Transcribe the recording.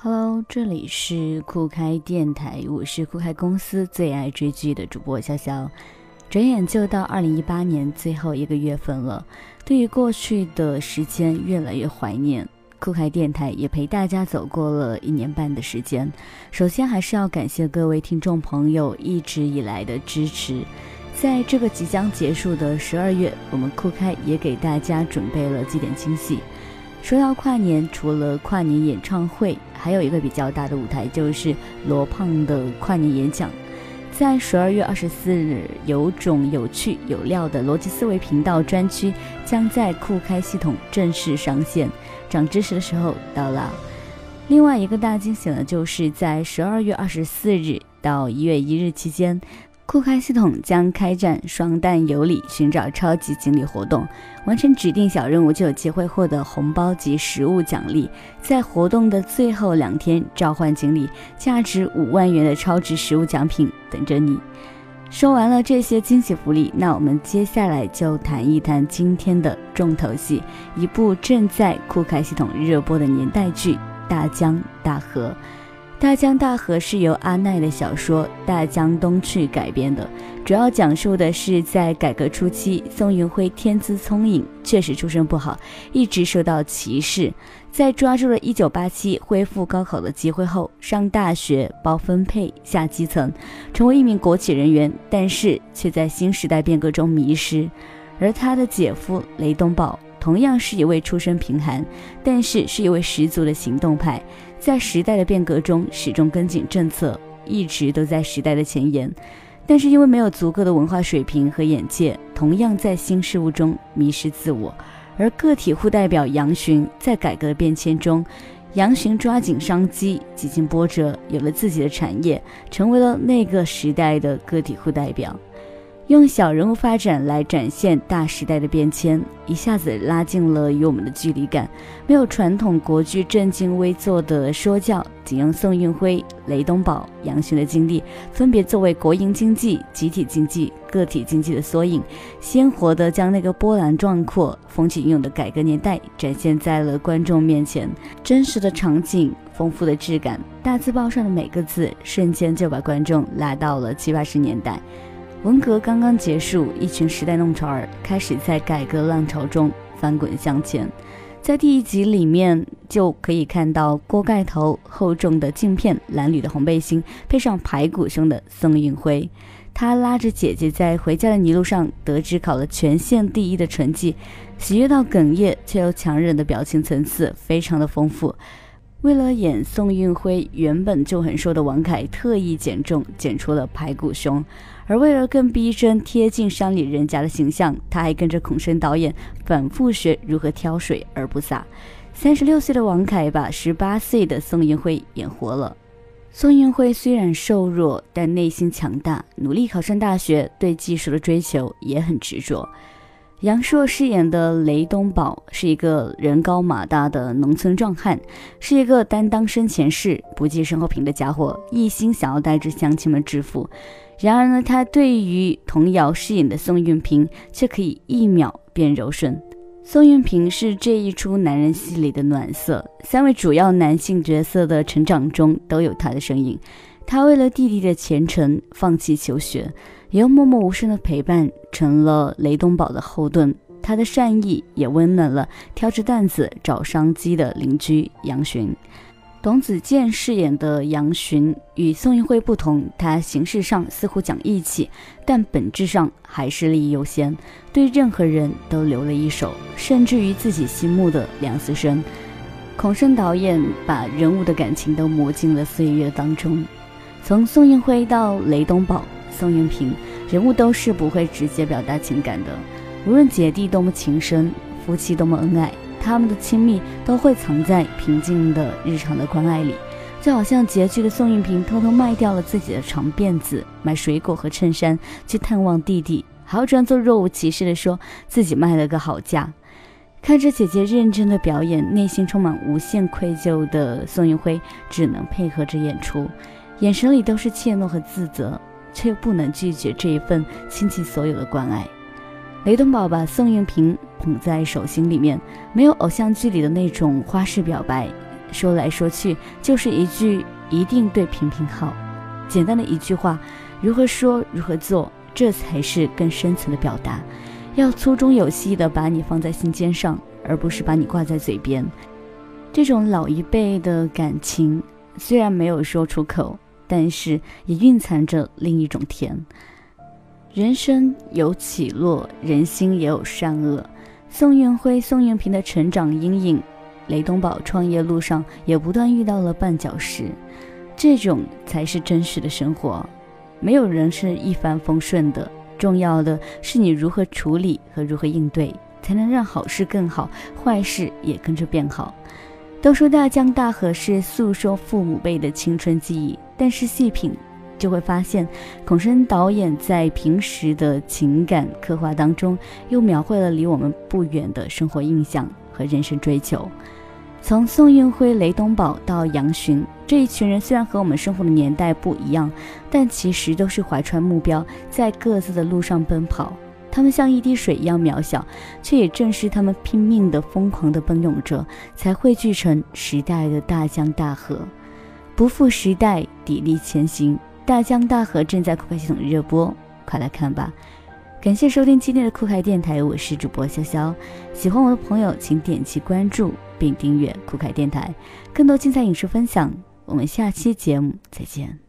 Hello，这里是酷开电台，我是酷开公司最爱追剧的主播潇潇。转眼就到二零一八年最后一个月份了，对于过去的时间越来越怀念。酷开电台也陪大家走过了一年半的时间。首先还是要感谢各位听众朋友一直以来的支持。在这个即将结束的十二月，我们酷开也给大家准备了几点惊喜。说到跨年，除了跨年演唱会，还有一个比较大的舞台，就是罗胖的跨年演讲。在十二月二十四日，有种有趣有料的逻辑思维频道专区将在酷开系统正式上线，长知识的时候到了。另外一个大惊喜呢，就是在十二月二十四日到一月一日期间。酷开系统将开展双弹有礼寻找超级锦鲤活动，完成指定小任务就有机会获得红包及实物奖励。在活动的最后两天召唤锦鲤，价值五万元的超值实物奖品等着你。说完了这些惊喜福利，那我们接下来就谈一谈今天的重头戏——一部正在酷开系统热播的年代剧《大江大河》。《大江大河》是由阿奈的小说《大江东去》改编的，主要讲述的是在改革初期，宋运辉天资聪颖，确实出身不好，一直受到歧视。在抓住了1987恢复高考的机会后，上大学包分配下基层，成为一名国企人员，但是却在新时代变革中迷失。而他的姐夫雷东宝。同样是一位出身贫寒，但是是一位十足的行动派，在时代的变革中始终跟紧政策，一直都在时代的前沿。但是因为没有足够的文化水平和眼界，同样在新事物中迷失自我。而个体户代表杨巡在改革的变迁中，杨巡抓紧商机，几经波折，有了自己的产业，成为了那个时代的个体户代表。用小人物发展来展现大时代的变迁，一下子拉近了与我们的距离感。没有传统国剧正襟危坐的说教，仅用宋运辉、雷东宝、杨巡的经历，分别作为国营经济、集体经济、个体经济的缩影，鲜活地将那个波澜壮阔、风起云涌的改革年代展现在了观众面前。真实的场景，丰富的质感，大字报上的每个字，瞬间就把观众拉到了七八十年代。文革刚刚结束，一群时代弄潮儿开始在改革浪潮中翻滚向前。在第一集里面就可以看到锅盖头、厚重的镜片、蓝缕的红背心，配上排骨胸的宋运辉。他拉着姐姐在回家的泥路上，得知考了全县第一的成绩，喜悦到哽咽，却又强忍的表情层次非常的丰富。为了演宋运辉，原本就很瘦的王凯特意减重，减出了排骨胸。而为了更逼真贴近山里人家的形象，他还跟着孔笙导演反复学如何挑水而不洒。三十六岁的王凯把十八岁的宋运辉演活了。宋运辉虽然瘦弱，但内心强大，努力考上大学，对技术的追求也很执着。杨烁饰演的雷东宝是一个人高马大的农村壮汉，是一个担当身前事、不计身后平的家伙，一心想要带着乡亲们致富。然而呢，他对于童瑶饰演的宋运平却可以一秒变柔顺。宋运平是这一出男人戏里的暖色，三位主要男性角色的成长中都有他的身影。他为了弟弟的前程放弃求学，也用默默无声的陪伴成了雷东宝的后盾。他的善意也温暖了挑着担子找商机的邻居杨巡。董子健饰演的杨巡与宋运辉不同，他形式上似乎讲义气，但本质上还是利益优先，对任何人都留了一手，甚至于自己心目的梁思生。孔笙导演把人物的感情都磨进了岁月当中，从宋运辉到雷东宝、宋运平，人物都是不会直接表达情感的，无论姐弟多么情深，夫妻多么恩爱。他们的亲密都会藏在平静的日常的关爱里，就好像拮据的宋运平偷偷卖掉了自己的长辫子，买水果和衬衫去探望弟弟，还要装作若无其事的说自己卖了个好价。看着姐姐认真的表演，内心充满无限愧疚的宋运辉只能配合着演出，眼神里都是怯懦和自责，却又不能拒绝这一份倾其所有的关爱。雷东宝把宋运平捧在手心里面，没有偶像剧里的那种花式表白，说来说去就是一句“一定对平平好”，简单的一句话，如何说如何做，这才是更深层的表达。要粗中有细的把你放在心尖上，而不是把你挂在嘴边。这种老一辈的感情虽然没有说出口，但是也蕴藏着另一种甜。人生有起落，人心也有善恶。宋运辉、宋运平的成长阴影，雷东宝创业路上也不断遇到了绊脚石。这种才是真实的生活。没有人是一帆风顺的，重要的是你如何处理和如何应对，才能让好事更好，坏事也跟着变好。都说大江大河是诉说父母辈的青春记忆，但是细品就会发现，孔笙导演在平时的情感刻画当中，又描绘了离我们不远的生活印象和人生追求。从宋运辉、雷东宝到杨巡这一群人，虽然和我们生活的年代不一样，但其实都是怀揣目标，在各自的路上奔跑。他们像一滴水一样渺小，却也正是他们拼命的、疯狂的奔涌着，才汇聚成时代的大江大河。不负时代，砥砺前行。大江大河正在酷开系统热播，快来看吧！感谢收听今天的酷开电台，我是主播潇潇。喜欢我的朋友，请点击关注并订阅酷开电台，更多精彩影视分享。我们下期节目再见。